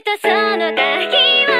とその時は